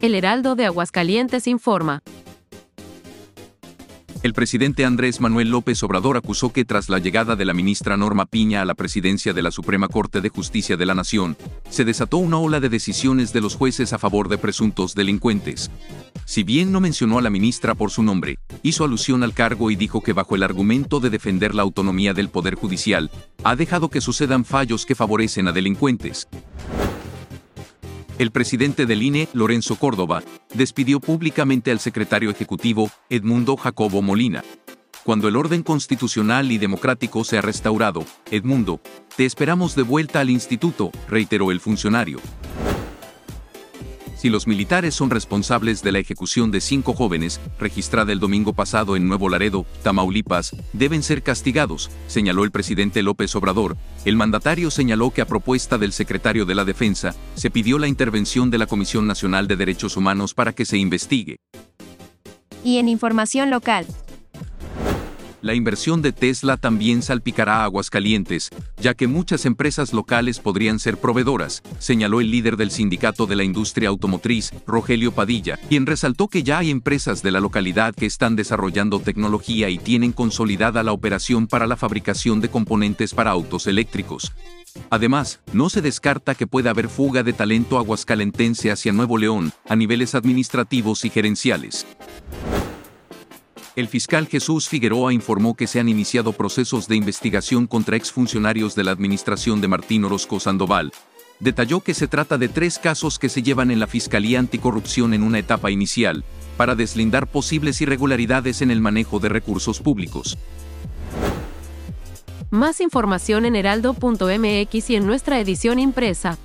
El Heraldo de Aguascalientes informa. El presidente Andrés Manuel López Obrador acusó que tras la llegada de la ministra Norma Piña a la presidencia de la Suprema Corte de Justicia de la Nación, se desató una ola de decisiones de los jueces a favor de presuntos delincuentes. Si bien no mencionó a la ministra por su nombre, hizo alusión al cargo y dijo que bajo el argumento de defender la autonomía del Poder Judicial, ha dejado que sucedan fallos que favorecen a delincuentes. El presidente del INE, Lorenzo Córdoba, despidió públicamente al secretario ejecutivo, Edmundo Jacobo Molina. Cuando el orden constitucional y democrático sea restaurado, Edmundo, te esperamos de vuelta al instituto, reiteró el funcionario. Si los militares son responsables de la ejecución de cinco jóvenes, registrada el domingo pasado en Nuevo Laredo, Tamaulipas, deben ser castigados, señaló el presidente López Obrador. El mandatario señaló que a propuesta del secretario de la Defensa, se pidió la intervención de la Comisión Nacional de Derechos Humanos para que se investigue. Y en información local, la inversión de Tesla también salpicará Aguascalientes, ya que muchas empresas locales podrían ser proveedoras, señaló el líder del sindicato de la industria automotriz, Rogelio Padilla, quien resaltó que ya hay empresas de la localidad que están desarrollando tecnología y tienen consolidada la operación para la fabricación de componentes para autos eléctricos. Además, no se descarta que pueda haber fuga de talento aguascalentense hacia Nuevo León, a niveles administrativos y gerenciales. El fiscal Jesús Figueroa informó que se han iniciado procesos de investigación contra exfuncionarios de la administración de Martín Orozco Sandoval. Detalló que se trata de tres casos que se llevan en la Fiscalía Anticorrupción en una etapa inicial, para deslindar posibles irregularidades en el manejo de recursos públicos. Más información en heraldo.mx y en nuestra edición impresa.